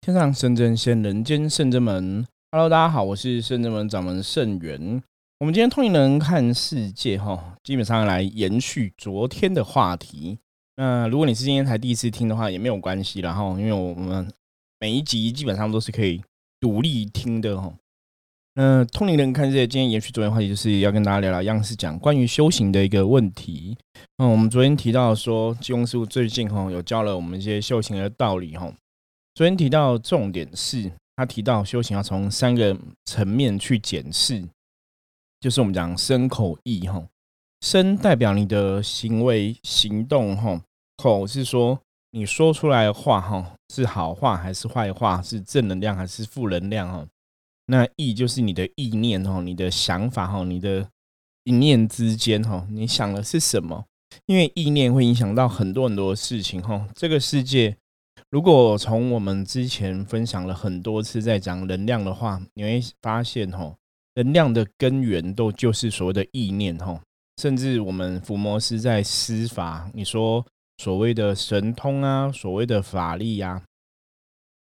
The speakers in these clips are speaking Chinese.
天上圣真仙，人间圣真门。Hello，大家好，我是圣真门掌门圣元。我们今天通灵人看世界，哈，基本上来延续昨天的话题。那如果你是今天才第一次听的话，也没有关系，然后因为我们每一集基本上都是可以独立听的，哈。那通灵人看世界，今天延续昨天话题，就是要跟大家聊聊，一样是讲关于修行的一个问题。嗯，我们昨天提到说，金庸师傅最近哈有教了我们一些修行的道理，哈。昨天提到重点是，他提到修行要从三个层面去检视，就是我们讲身口意哈。身代表你的行为行动哈，口是说你说出来的话哈，是好话还是坏话，是正能量还是负能量哈。那意就是你的意念哈，你的想法哈，你的一念之间哈，你想的是什么？因为意念会影响到很多很多事情哈，这个世界。如果从我们之前分享了很多次在讲能量的话，你会发现哈，能量的根源都就是所谓的意念哈。甚至我们伏魔师在施法，你说所谓的神通啊，所谓的法力呀，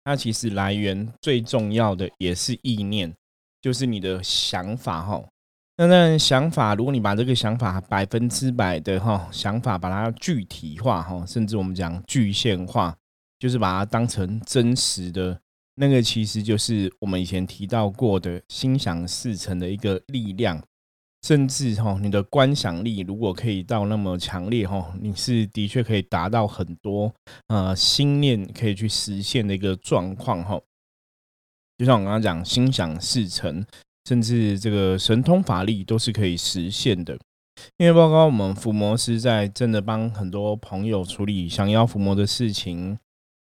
它其实来源最重要的也是意念，就是你的想法哈。那那想法，如果你把这个想法百分之百的哈想法把它具体化哈，甚至我们讲具现化。就是把它当成真实的那个，其实就是我们以前提到过的心想事成的一个力量，甚至哈，你的观想力如果可以到那么强烈哈，你是的确可以达到很多呃心念可以去实现的一个状况哈。就像我刚刚讲，心想事成，甚至这个神通法力都是可以实现的。因为包括我们伏魔师在真的帮很多朋友处理降妖伏魔的事情。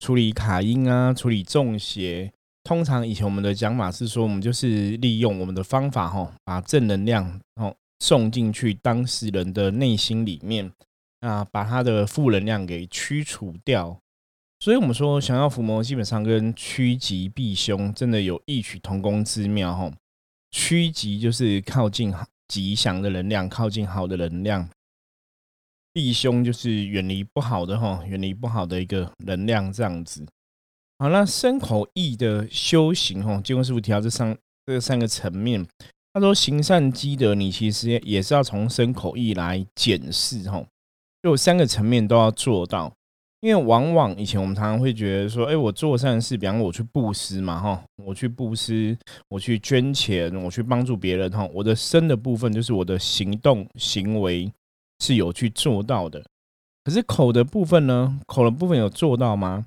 处理卡音啊，处理中邪。通常以前我们的讲法是说，我们就是利用我们的方法，哈，把正能量哦送进去当事人的内心里面，啊，把他的负能量给驱除掉。所以，我们说想要伏魔，基本上跟趋吉避凶真的有异曲同工之妙，哈。趋吉就是靠近吉祥的能量，靠近好的能量。避凶就是远离不好的哈，远离不好的一个能量这样子。好，那身口意的修行哈，金光师傅提到这三这三个层面，他说行善积德，你其实也是要从身口意来检视哈，就三个层面都要做到。因为往往以前我们常常会觉得说，哎，我做善事，比方我去布施嘛哈，我去布施，我去捐钱，我去帮助别人哈，我的身的部分就是我的行动行为。是有去做到的，可是口的部分呢？口的部分有做到吗？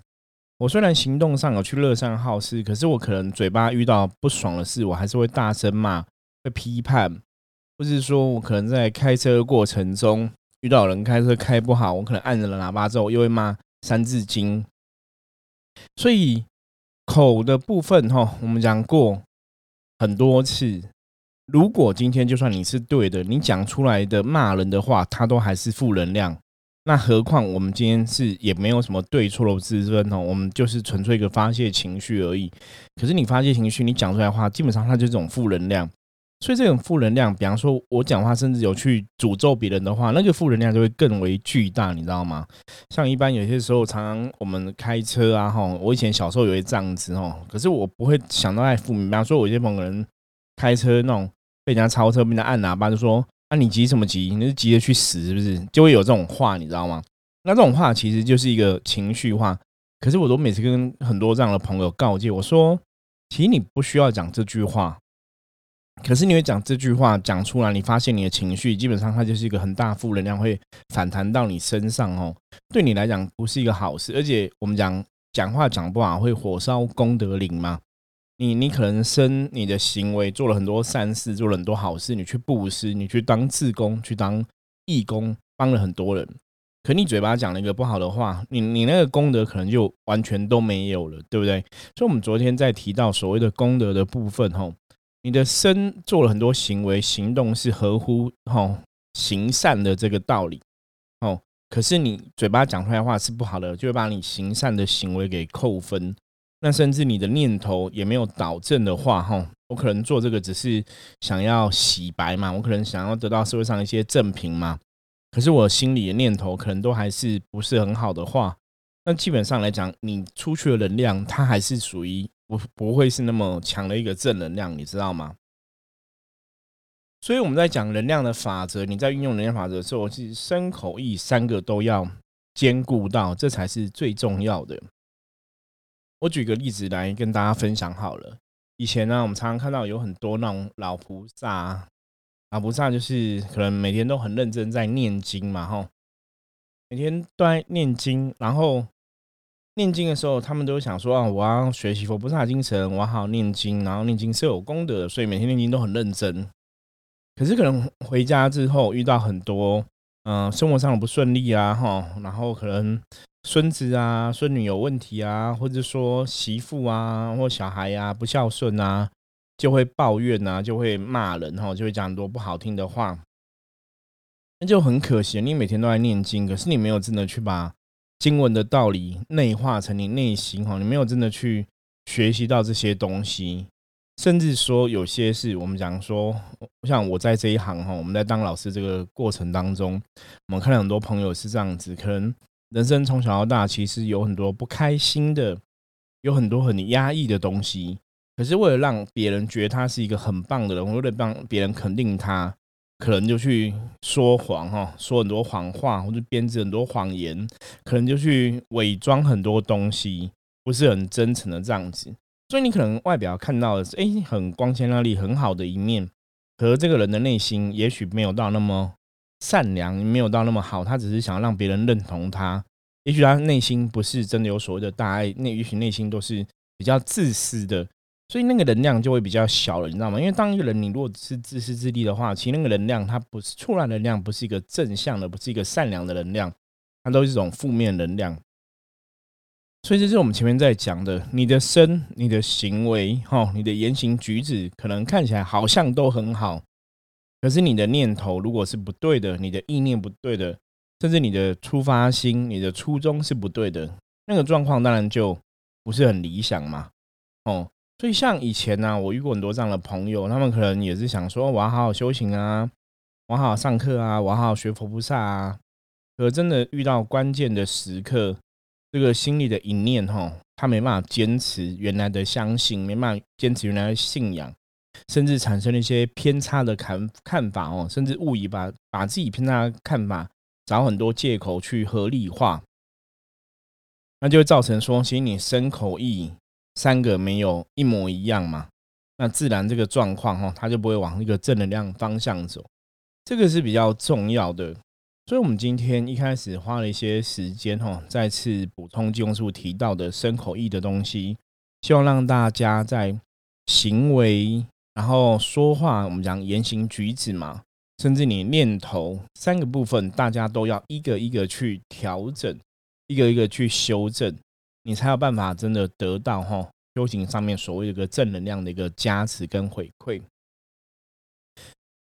我虽然行动上有去乐善好施，可是我可能嘴巴遇到不爽的事，我还是会大声骂、会批判，或是说我可能在开车过程中遇到人开车开不好，我可能按了喇叭之后又会骂《三字经》。所以口的部分哈，我们讲过很多次。如果今天就算你是对的，你讲出来的骂人的话，它都还是负能量。那何况我们今天是也没有什么对错的之分哦，我们就是纯粹一个发泄情绪而已。可是你发泄情绪，你讲出来的话，基本上它就是种负能量。所以这种负能量，比方说我讲话，甚至有去诅咒别人的话，那个负能量就会更为巨大，你知道吗？像一般有些时候，常常我们开车啊，哈，我以前小时候有一这样子哦，可是我不会想到爱负面。比方说，我一些某个人开车那种。被人家超车，被人家按喇叭，就说：“啊，你急什么急？你是急着去死是不是？”就会有这种话，你知道吗？那这种话其实就是一个情绪化。可是我都每次跟很多这样的朋友告诫我说：“其实你不需要讲这句话。”可是你会讲这句话讲出来，你发现你的情绪基本上它就是一个很大负能量，会反弹到你身上哦。对你来讲不是一个好事，而且我们讲讲话讲不好会火烧功德林嘛。你你可能生你的行为做了很多善事，做了很多好事，你去布施，你去当志工，去当义工，帮了很多人。可你嘴巴讲了一个不好的话，你你那个功德可能就完全都没有了，对不对？所以，我们昨天在提到所谓的功德的部分，吼，你的身做了很多行为行动是合乎吼行善的这个道理，哦，可是你嘴巴讲出来的话是不好的，就会把你行善的行为给扣分。那甚至你的念头也没有导正的话，哈，我可能做这个只是想要洗白嘛，我可能想要得到社会上一些正评嘛，可是我心里的念头可能都还是不是很好的话，那基本上来讲，你出去的能量，它还是属于不不会是那么强的一个正能量，你知道吗？所以我们在讲能量的法则，你在运用能量法则的时候，其实身口意三个都要兼顾到，这才是最重要的。我举个例子来跟大家分享好了。以前呢，我们常常看到有很多那种老菩萨，老菩萨就是可能每天都很认真在念经嘛，吼，每天都在念经，然后念经的时候，他们都想说啊，我要学习佛菩萨精神，我好好念经，然后念经是有功德的，所以每天念经都很认真。可是可能回家之后遇到很多，嗯，生活上的不顺利啊，哈，然后可能孙子啊、孙女有问题啊，或者说媳妇啊或小孩呀不孝顺啊，就会抱怨啊，就会骂人哈，就会讲很多不好听的话，那就很可惜。你每天都在念经，可是你没有真的去把经文的道理内化成你内心哈，你没有真的去学习到这些东西。甚至说有些是我们讲说，像我在这一行哈，我们在当老师这个过程当中，我们看到很多朋友是这样子，可能人生从小到大其实有很多不开心的，有很多很压抑的东西，可是为了让别人觉得他是一个很棒的人，为了让别人肯定他，可能就去说谎哈，说很多谎话，或者编织很多谎言，可能就去伪装很多东西，不是很真诚的这样子。所以你可能外表看到的是，哎，很光鲜亮丽、很好的一面，可是这个人的内心也许没有到那么善良，没有到那么好。他只是想要让别人认同他，也许他内心不是真的有所谓的大爱，那也许内心都是比较自私的，所以那个能量就会比较小了，你知道吗？因为当一个人你如果是自私自利的话，其实那个能量它不是出来能量，不是一个正向的，不是一个善良的能量，它都是一种负面能量。所以这是我们前面在讲的，你的身、你的行为、哈，你的言行举止，可能看起来好像都很好，可是你的念头如果是不对的，你的意念不对的，甚至你的出发心、你的初衷是不对的，那个状况当然就不是很理想嘛。哦，所以像以前呢，我遇过很多这样的朋友，他们可能也是想说，我要好好修行啊，我要好好上课啊，我要好好学佛菩萨啊，可真的遇到关键的时刻。这个心里的一念哈，他没办法坚持原来的相信，没办法坚持原来的信仰，甚至产生了一些偏差的看看法哦，甚至误以把把自己偏差的看法找很多借口去合理化，那就会造成说，其实你身口意三个没有一模一样嘛，那自然这个状况哈，它就不会往一个正能量方向走，这个是比较重要的。所以，我们今天一开始花了一些时间，哈，再次补充金庸师傅提到的身口意的东西，希望让大家在行为，然后说话，我们讲言行举止嘛，甚至你念头三个部分，大家都要一个一个去调整，一个一个去修正，你才有办法真的得到哈修行上面所谓的一个正能量的一个加持跟回馈。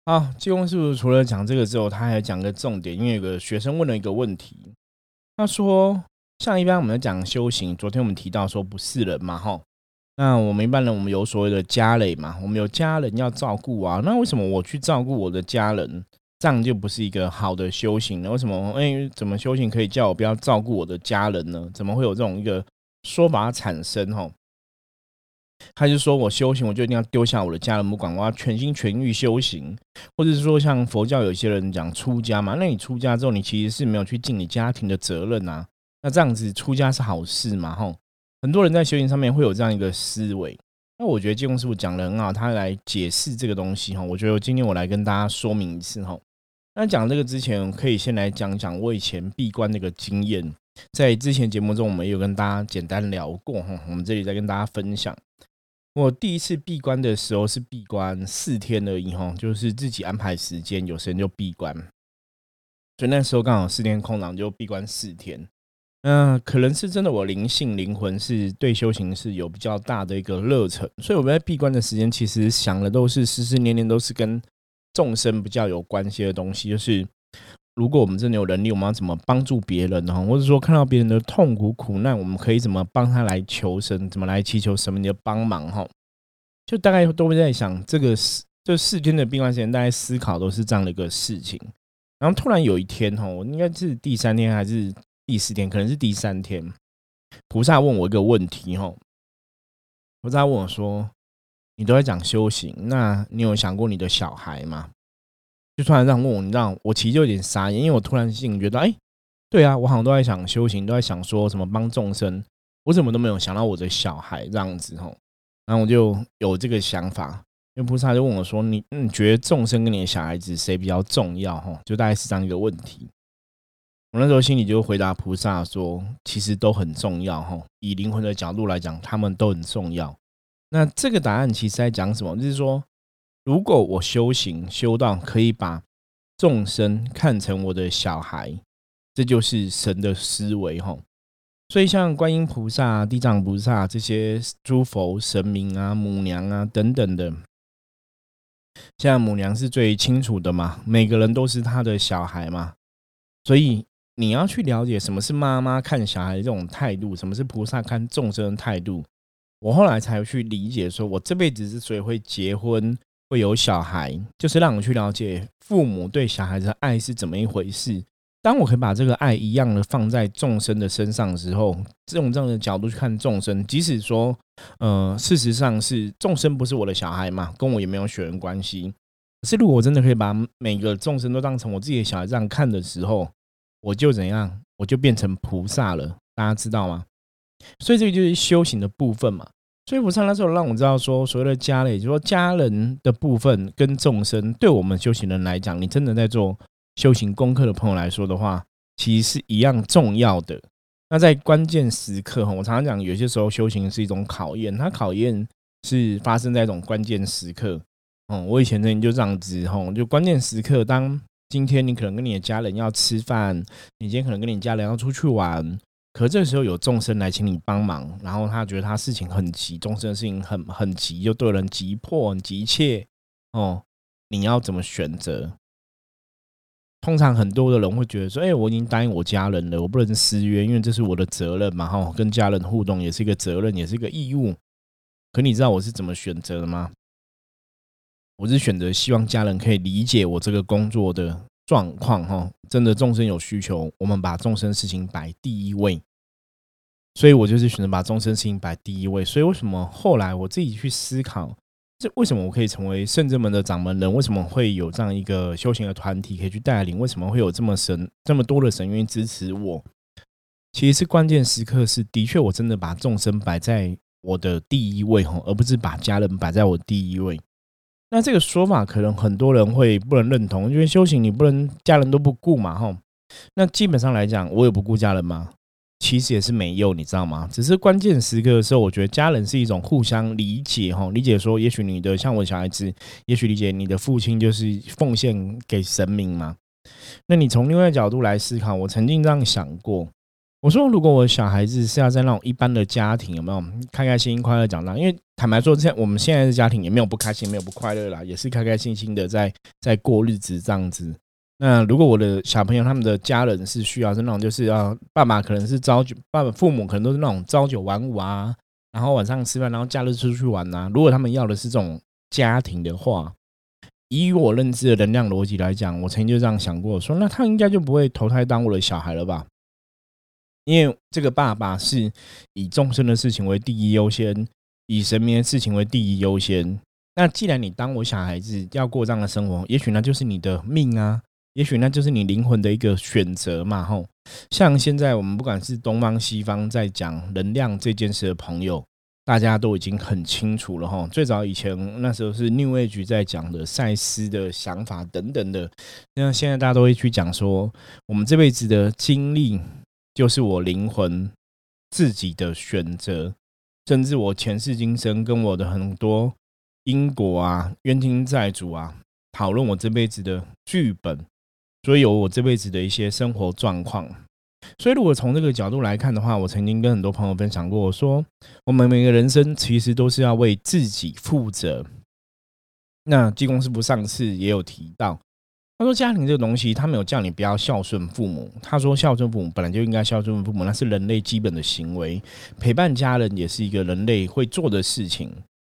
好，济公师傅除了讲这个之后，他还讲个重点，因为有个学生问了一个问题，他说：像一般我们讲修行，昨天我们提到说不是人嘛，哈，那我们一般人我们有所谓的家累嘛，我们有家人要照顾啊，那为什么我去照顾我的家人，这样就不是一个好的修行呢？为什么？哎，怎么修行可以叫我不要照顾我的家人呢？怎么会有这种一个说法产生？哈？他就说：“我修行，我就一定要丢下我的家人不管，我要全心全意修行。或者是说，像佛教有些人讲出家嘛，那你出家之后，你其实是没有去尽你家庭的责任啊。那这样子出家是好事嘛？吼，很多人在修行上面会有这样一个思维。那我觉得济公师傅讲的很好，他来解释这个东西哈。我觉得今天我来跟大家说明一次哈。那讲这个之前，可以先来讲讲我以前闭关那个经验。在之前节目中，我们有跟大家简单聊过哈。我们这里再跟大家分享。我第一次闭关的时候是闭关四天而已哈，就是自己安排时间，有时间就闭关。所以那时候刚好四天空档，就闭关四天。嗯，可能是真的，我灵性灵魂是对修行是有比较大的一个热忱，所以我们在闭关的时间，其实想的都是时时年年都是跟众生比较有关系的东西，就是。如果我们真的有能力，我们要怎么帮助别人呢？或者说看到别人的痛苦苦难，我们可以怎么帮他来求神？怎么来祈求神明的帮忙？哈，就大概都会在想这个四这四天的闭关时间，大概思考都是这样的一个事情。然后突然有一天，哈，我应该是第三天还是第四天？可能是第三天。菩萨问我一个问题哈，菩萨问我说：“你都在讲修行，那你有想过你的小孩吗？”就突然这样问我，你知道，我其实就有点傻眼，因为我突然性觉得，哎，对啊，我好像都在想修行，都在想说什么帮众生，我怎么都没有想到我的小孩这样子吼，然后我就有这个想法，因为菩萨就问我说：“你你觉得众生跟你的小孩子谁比较重要？”吼，就大概是这样一个问题。我那时候心里就回答菩萨说：“其实都很重要，哈。以灵魂的角度来讲，他们都很重要。那这个答案其实在讲什么？就是说，如果我修行修到可以把众生看成我的小孩，这就是神的思维，哈。所以像观音菩萨、地藏菩萨这些诸佛神明啊、母娘啊等等的，现在母娘是最清楚的嘛，每个人都是他的小孩嘛，所以。”你要去了解什么是妈妈看小孩这种态度，什么是菩萨看众生的态度。我后来才去理解，说我这辈子之所以会结婚、会有小孩，就是让我去了解父母对小孩子的爱是怎么一回事。当我可以把这个爱一样的放在众生的身上的时候，这种这样的角度去看众生，即使说，呃，事实上是众生不是我的小孩嘛，跟我也没有血缘关系。可是如果我真的可以把每个众生都当成我自己的小孩这样看的时候，我就怎样，我就变成菩萨了，大家知道吗？所以这个就是修行的部分嘛。所以菩萨那时候让我知道说，所谓的家人，也就是说家人的部分跟众生，对我们修行人来讲，你真的在做修行功课的朋友来说的话，其实是一样重要的。那在关键时刻，我常常讲，有些时候修行是一种考验，它考验是发生在一种关键时刻。嗯，我以前呢就这样子吼，就关键时刻当。今天你可能跟你的家人要吃饭，你今天可能跟你家人要出去玩，可这时候有众生来请你帮忙，然后他觉得他事情很急，众生的事情很很急，就对人急迫、很急切哦。你要怎么选择？通常很多的人会觉得说：“哎，我已经答应我家人了，我不能失约，因为这是我的责任嘛。哈，跟家人互动也是一个责任，也是一个义务。”可你知道我是怎么选择的吗？我是选择希望家人可以理解我这个工作的状况，哈，真的众生有需求，我们把众生事情摆第一位，所以我就是选择把众生事情摆第一位。所以为什么后来我自己去思考，这为什么我可以成为圣者门的掌门人？为什么会有这样一个修行的团体可以去带领？为什么会有这么神这么多的神愿意支持我？其实是关键时刻是的确，我真的把众生摆在我的第一位，哈，而不是把家人摆在我第一位。那这个说法可能很多人会不能认同，因为修行你不能家人都不顾嘛，哈。那基本上来讲，我有不顾家人吗？其实也是没有，你知道吗？只是关键时刻的时候，我觉得家人是一种互相理解，哈，理解说，也许你的像我小孩子，也许理解你的父亲就是奉献给神明嘛。那你从另外角度来思考，我曾经这样想过。我说，如果我小孩子是要在那种一般的家庭，有没有开开心心、快乐长大？因为坦白说，现我们现在的家庭也没有不开心，没有不快乐啦，也是开开心心的在在过日子这样子。那如果我的小朋友他们的家人是需要是那种，就是要爸爸可能是朝九，爸爸父母可能都是那种朝九晚五啊，然后晚上吃饭，然后假日出去玩呐。如果他们要的是这种家庭的话，以我认知的能量逻辑来讲，我曾经就这样想过，说那他应该就不会投胎当我的小孩了吧？因为这个爸爸是以众生的事情为第一优先，以神明的事情为第一优先。那既然你当我小孩子要过这样的生活，也许那就是你的命啊，也许那就是你灵魂的一个选择嘛。吼，像现在我们不管是东方西方在讲能量这件事的朋友，大家都已经很清楚了。吼，最早以前那时候是 New Age 在讲的赛斯的想法等等的，那现在大家都会去讲说，我们这辈子的经历。就是我灵魂自己的选择，甚至我前世今生跟我的很多因果啊、冤亲债主啊，讨论我这辈子的剧本，所以有我这辈子的一些生活状况。所以，如果从这个角度来看的话，我曾经跟很多朋友分享过，我说我们每个人生其实都是要为自己负责。那济公师傅上次也有提到。他说：“家庭这个东西，他没有叫你不要孝顺父母。他说，孝顺父母本来就应该孝顺父母，那是人类基本的行为。陪伴家人也是一个人类会做的事情，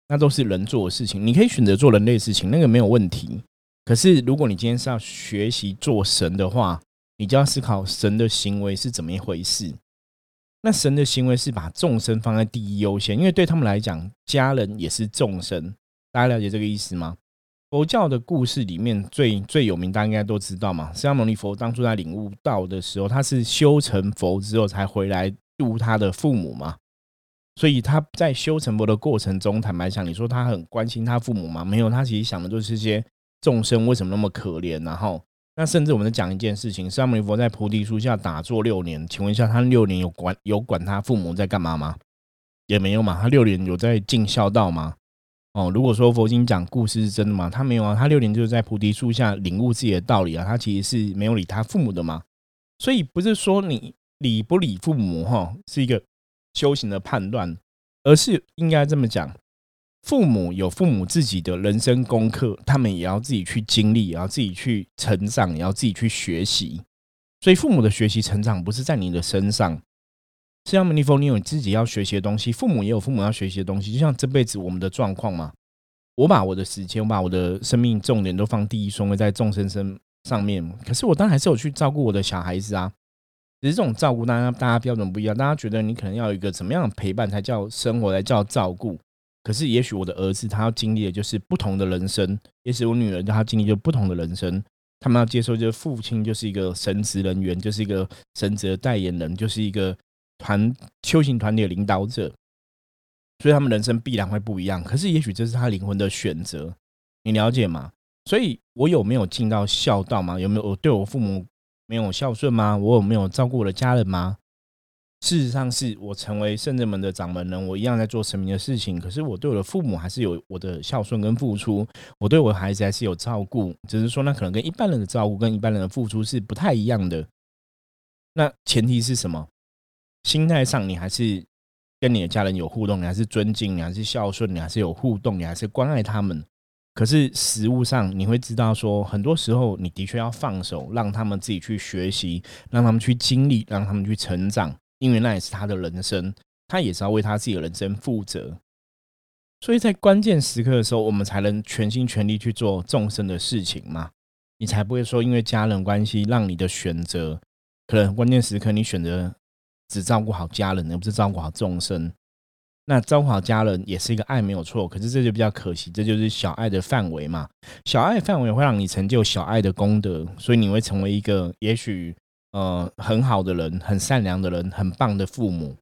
那都是人做的事情。你可以选择做人类事情，那个没有问题。可是，如果你今天是要学习做神的话，你就要思考神的行为是怎么一回事。那神的行为是把众生放在第一优先，因为对他们来讲，家人也是众生。大家了解这个意思吗？佛教的故事里面最最有名，大家应该都知道嘛。释迦牟尼佛当初在领悟道的时候，他是修成佛之后才回来度他的父母嘛。所以他在修成佛的过程中，坦白讲，你说他很关心他父母吗？没有，他其实想的就是些众生为什么那么可怜。然后，那甚至我们在讲一件事情：释迦牟尼佛在菩提树下打坐六年，请问一下，他六年有管有管他父母在干嘛吗？也没有嘛。他六年有在尽孝道吗？哦，如果说佛经讲故事是真的吗？他没有啊，他六年就是在菩提树下领悟自己的道理啊。他其实是没有理他父母的嘛。所以不是说你理不理父母哈，是一个。修行的判断，而是应该这么讲：父母有父母自己的人生功课，他们也要自己去经历，也要自己去成长，也要自己去学习。所以，父母的学习成长不是在你的身上。像弥尼佛，你有自己要学习的东西，父母也有父母要学习的东西。就像这辈子我们的状况嘛，我把我的时间，我把我的生命重点都放第一顺位在众生身上面，可是我当然还是有去照顾我的小孩子啊。只是这种照顾，大家大家标准不一样。大家觉得你可能要有一个怎么样的陪伴才叫生活，才叫照顾。可是也许我的儿子他要经历的就是不同的人生，也许我女儿她经历就不同的人生。他们要接受，就是父亲就是一个神职人员，就是一个神职的代言人，就是一个团修行团体的领导者。所以他们人生必然会不一样。可是也许这是他灵魂的选择，你了解吗？所以我有没有尽到孝道吗？有没有我对我父母？没有孝顺吗？我有没有照顾我的家人吗？事实上，是我成为圣人门的掌门人，我一样在做神明的事情。可是，我对我的父母还是有我的孝顺跟付出，我对我的孩子还是有照顾。只是说，那可能跟一般人的照顾跟一般人的付出是不太一样的。那前提是什么？心态上，你还是跟你的家人有互动，你还是尊敬，你还是孝顺，你还是有互动，你还是关爱他们。可是实物上，你会知道说，很多时候你的确要放手，让他们自己去学习，让他们去经历，让他们去成长，因为那也是他的人生，他也是要为他自己的人生负责。所以在关键时刻的时候，我们才能全心全力去做众生的事情嘛，你才不会说因为家人关系，让你的选择可能关键时刻你选择只照顾好家人，而不是照顾好众生。那照顾好家人也是一个爱，没有错。可是这就比较可惜，这就是小爱的范围嘛。小爱范围会让你成就小爱的功德，所以你会成为一个也许呃很好的人、很善良的人、很棒的父母。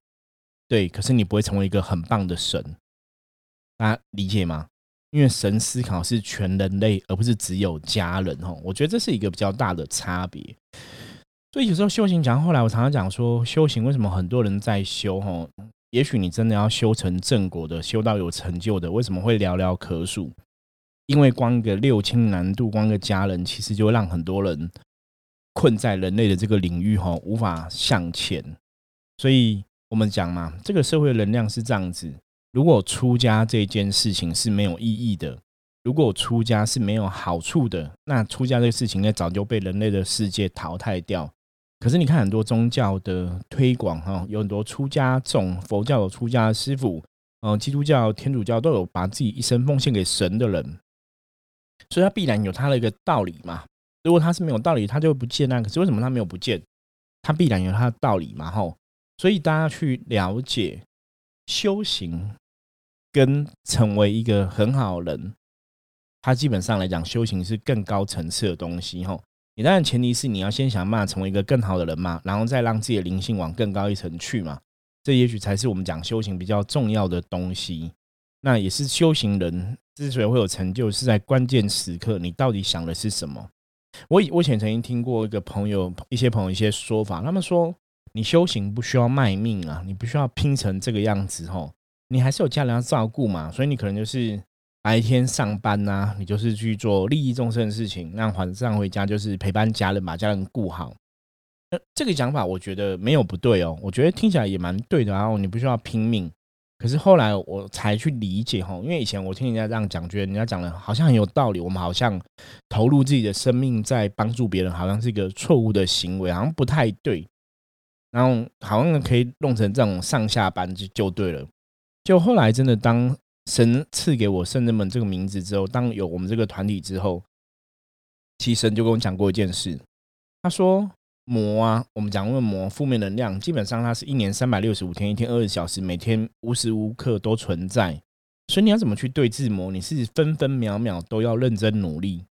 对，可是你不会成为一个很棒的神，大家理解吗？因为神思考是全人类，而不是只有家人哦。我觉得这是一个比较大的差别。所以有时候修行讲，后来我常常讲说，修行为什么很多人在修哈？也许你真的要修成正果的，修到有成就的，为什么会寥寥可数？因为光一个六亲难度，光一个家人，其实就让很多人困在人类的这个领域哈，无法向前。所以我们讲嘛，这个社会能量是这样子：如果出家这件事情是没有意义的，如果出家是没有好处的，那出家这个事情呢，早就被人类的世界淘汰掉。可是你看很多宗教的推广哈，有很多出家众，佛教有出家师傅，嗯，基督教、天主教都有把自己一生奉献给神的人，所以他必然有他的一个道理嘛。如果他是没有道理，他就不见那。可是为什么他没有不见？他必然有他的道理嘛，吼。所以大家去了解修行跟成为一个很好的人，他基本上来讲，修行是更高层次的东西，吼。你当然前提是你要先想办法成为一个更好的人嘛，然后再让自己的灵性往更高一层去嘛。这也许才是我们讲修行比较重要的东西。那也是修行人之所以会有成就，是在关键时刻你到底想的是什么？我以我以前曾经听过一个朋友、一些朋友一些说法，他们说你修行不需要卖命啊，你不需要拼成这个样子吼，你还是有家人要照顾嘛，所以你可能就是。白天上班呐，你就是去做利益众生的事情；那晚上回家就是陪伴家人，把家人顾好。那这个讲法我觉得没有不对哦，我觉得听起来也蛮对的。然后你不需要拼命，可是后来我才去理解哈，因为以前我听人家这样讲，觉得人家讲的好像很有道理。我们好像投入自己的生命在帮助别人，好像是一个错误的行为，好像不太对。然后好像可以弄成这种上下班就就对了。就后来真的当。神赐给我圣人们这个名字之后，当有我们这个团体之后，其实神就跟我讲过一件事。他说：“魔啊，我们讲问魔负面能量，基本上它是一年三百六十五天，一天二十小时，每天无时无刻都存在。所以你要怎么去对治魔？你是分分秒秒都要认真努力。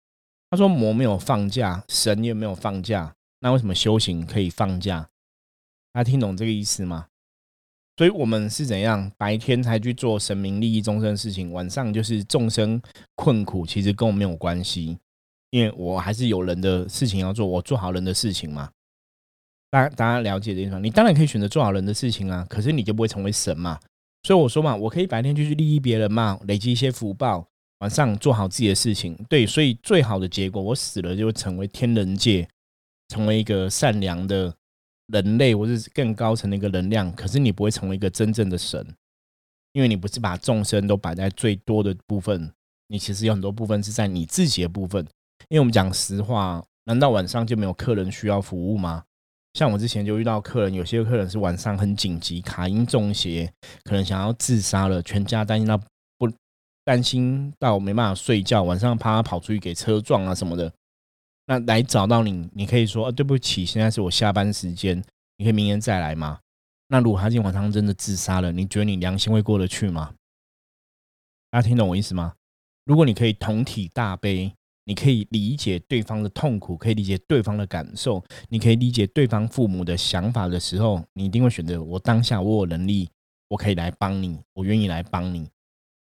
他说魔没有放假，神也没有放假，那为什么修行可以放假？大家听懂这个意思吗？所以我们是怎样白天才去做神明利益众生的事情，晚上就是众生困苦，其实跟我没有关系，因为我还是有人的事情要做，我做好人的事情嘛。大家大家了解这地方，你当然可以选择做好人的事情啊，可是你就不会成为神嘛。所以我说嘛，我可以白天就去利益别人嘛，累积一些福报，晚上做好自己的事情。对，所以最好的结果，我死了就会成为天人界，成为一个善良的人类，或是更高层的一个能量。可是你不会成为一个真正的神，因为你不是把众生都摆在最多的部分，你其实有很多部分是在你自己的部分。因为我们讲实话，难道晚上就没有客人需要服务吗？像我之前就遇到客人，有些客人是晚上很紧急，卡因中邪，可能想要自杀了，全家担心到不担心到没办法睡觉，晚上怕他跑出去给车撞啊什么的，那来找到你，你可以说啊对不起，现在是我下班时间，你可以明天再来吗？那如果他今天晚上真的自杀了，你觉得你良心会过得去吗？大家听懂我意思吗？如果你可以同体大悲。你可以理解对方的痛苦，可以理解对方的感受，你可以理解对方父母的想法的时候，你一定会选择我当下我有能力，我可以来帮你，我愿意来帮你。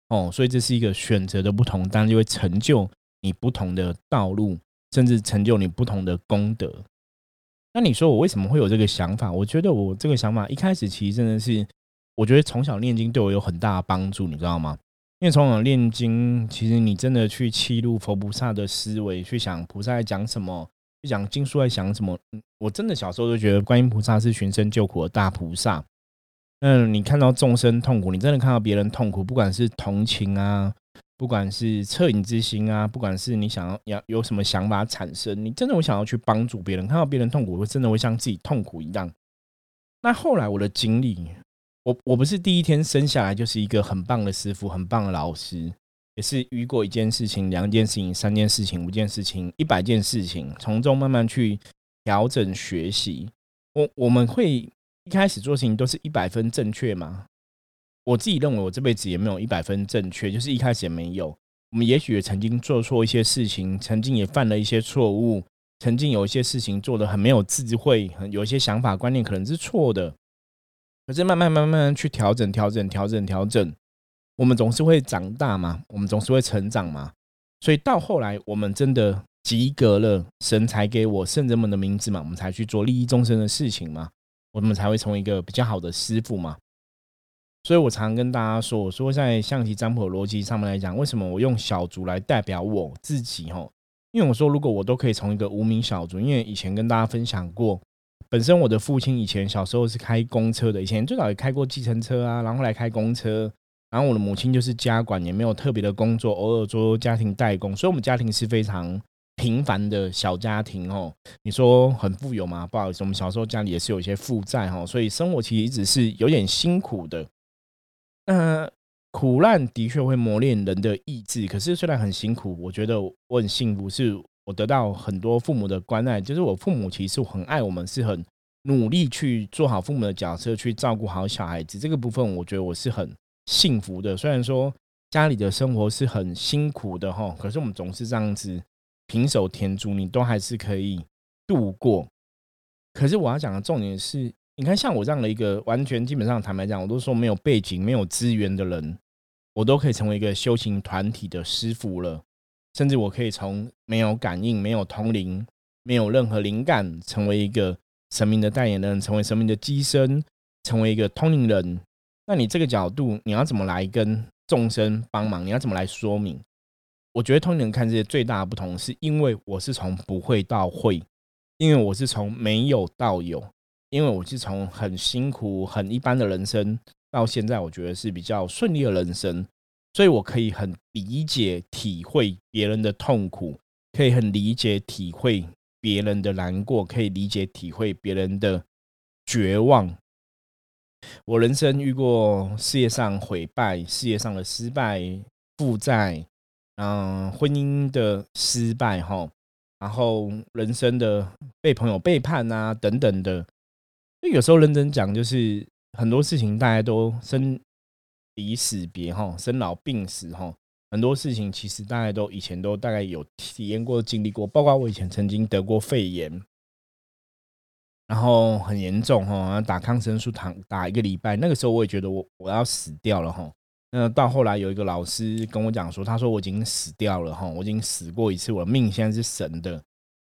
哦，所以这是一个选择的不同，当然就会成就你不同的道路，甚至成就你不同的功德。那你说我为什么会有这个想法？我觉得我这个想法一开始其实真的是，我觉得从小念经对我有很大的帮助，你知道吗？因为从小念经，其实你真的去记录佛菩萨的思维，去想菩萨在讲什么，去讲经书在想什么。我真的小时候就觉得观音菩萨是寻声救苦的大菩萨。嗯，你看到众生痛苦，你真的看到别人痛苦，不管是同情啊，不管是恻隐之心啊，不管是你想要要有什么想法产生，你真的会想要去帮助别人，看到别人痛苦，我真的会像自己痛苦一样。那后来我的经历。我我不是第一天生下来就是一个很棒的师傅，很棒的老师，也是遇过一件事情、两件事情、三件事情、五件事情、一百件事情，从中慢慢去调整学习。我我们会一开始做事情都是一百分正确吗？我自己认为我这辈子也没有一百分正确，就是一开始也没有。我们也许也曾经做错一些事情，曾经也犯了一些错误，曾经有一些事情做的很没有智慧，很有一些想法观念可能是错的。可是慢慢慢慢去调整调整调整调整，我们总是会长大嘛，我们总是会成长嘛，所以到后来我们真的及格了，神才给我圣人们的名字嘛，我们才去做利益众生的事情嘛，我们才会成为一个比较好的师傅嘛。所以我常跟大家说，我说在象棋占卜逻辑上面来讲，为什么我用小卒来代表我自己？吼，因为我说如果我都可以从一个无名小卒，因为以前跟大家分享过。本身我的父亲以前小时候是开公车的，以前最早也开过计程车啊，然后来开公车。然后我的母亲就是家管，也没有特别的工作，偶尔做家庭代工。所以，我们家庭是非常平凡的小家庭哦。你说很富有吗？不好意思，我们小时候家里也是有一些负债哈，所以生活其实一直是有点辛苦的。嗯，苦难的确会磨练人的意志，可是虽然很辛苦，我觉得我很幸福是。我得到很多父母的关爱，就是我父母其实很爱我们，是很努力去做好父母的角色，去照顾好小孩子。这个部分我觉得我是很幸福的。虽然说家里的生活是很辛苦的哈，可是我们总是这样子平手填足，你都还是可以度过。可是我要讲的重点是，你看像我这样的一个完全基本上坦白讲，我都说没有背景、没有资源的人，我都可以成为一个修行团体的师傅了。甚至我可以从没有感应、没有通灵、没有任何灵感，成为一个神明的代言人，成为神明的机身，成为一个通灵人。那你这个角度，你要怎么来跟众生帮忙？你要怎么来说明？我觉得通灵人看这些最大的不同，是因为我是从不会到会，因为我是从没有到有，因为我是从很辛苦、很一般的人生，到现在我觉得是比较顺利的人生。所以，我可以很理解、体会别人的痛苦，可以很理解、体会别人的难过，可以理解、体会别人的绝望。我人生遇过事业上毁败、事业上的失败、负债，嗯，婚姻的失败，哈，然后人生的被朋友背叛啊等等的。有时候认真讲，就是很多事情大家都生离死别哈，生老病死哈，很多事情其实大家都以前都大概有体验过、经历过，包括我以前曾经得过肺炎，然后很严重哈，打抗生素打打一个礼拜，那个时候我也觉得我我要死掉了哈。那到后来有一个老师跟我讲说，他说我已经死掉了哈，我已经死过一次，我的命现在是神的。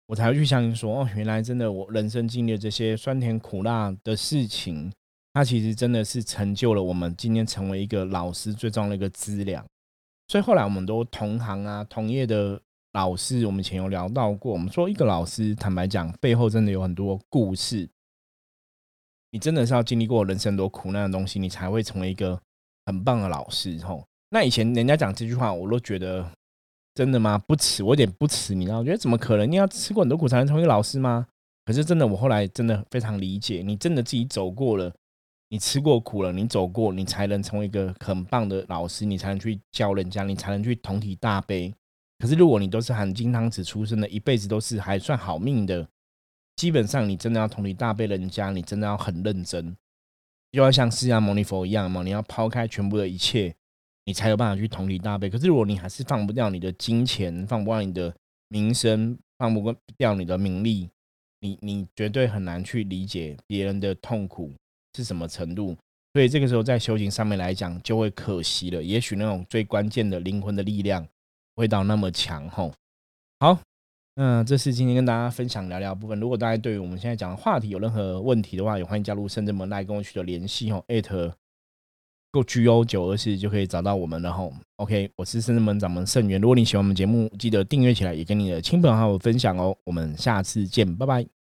我才会去相信说，哦，原来真的我人生经历这些酸甜苦辣的事情，它其实真的是成就了我们今天成为一个老师最重要的一个资粮。所以后来我们都同行啊、同业的老师，我们以前有聊到过，我们说一个老师，坦白讲，背后真的有很多故事。你真的是要经历过人生多苦难的东西，你才会成为一个很棒的老师。吼，那以前人家讲这句话，我都觉得。真的吗？不耻，我有点不耻，你知道？我觉得怎么可能？你要吃过很多苦才能成为老师吗？可是真的，我后来真的非常理解，你真的自己走过了，你吃过苦了，你走过，你才能成为一个很棒的老师，你才能去教人家，你才能去同体大悲。可是如果你都是含金汤匙出生的，一辈子都是还算好命的，基本上你真的要同体大悲人家，你真的要很认真，就要像释迦牟尼佛一样嘛，你要抛开全部的一切。你才有办法去同理大悲。可是如果你还是放不掉你的金钱，放不掉你的名声，放不掉你的名利，你你绝对很难去理解别人的痛苦是什么程度。所以这个时候在修行上面来讲，就会可惜了。也许那种最关键的灵魂的力量，会到那么强吼。好，那这是今天跟大家分享聊聊部分。如果大家对于我们现在讲的话题有任何问题的话，也欢迎加入深圳门来跟我取得联系哦。艾特。够 G O 九二四就可以找到我们然后。OK，我是圣智门掌门圣元。如果你喜欢我们节目，记得订阅起来，也跟你的亲朋好友分享哦。我们下次见，拜拜。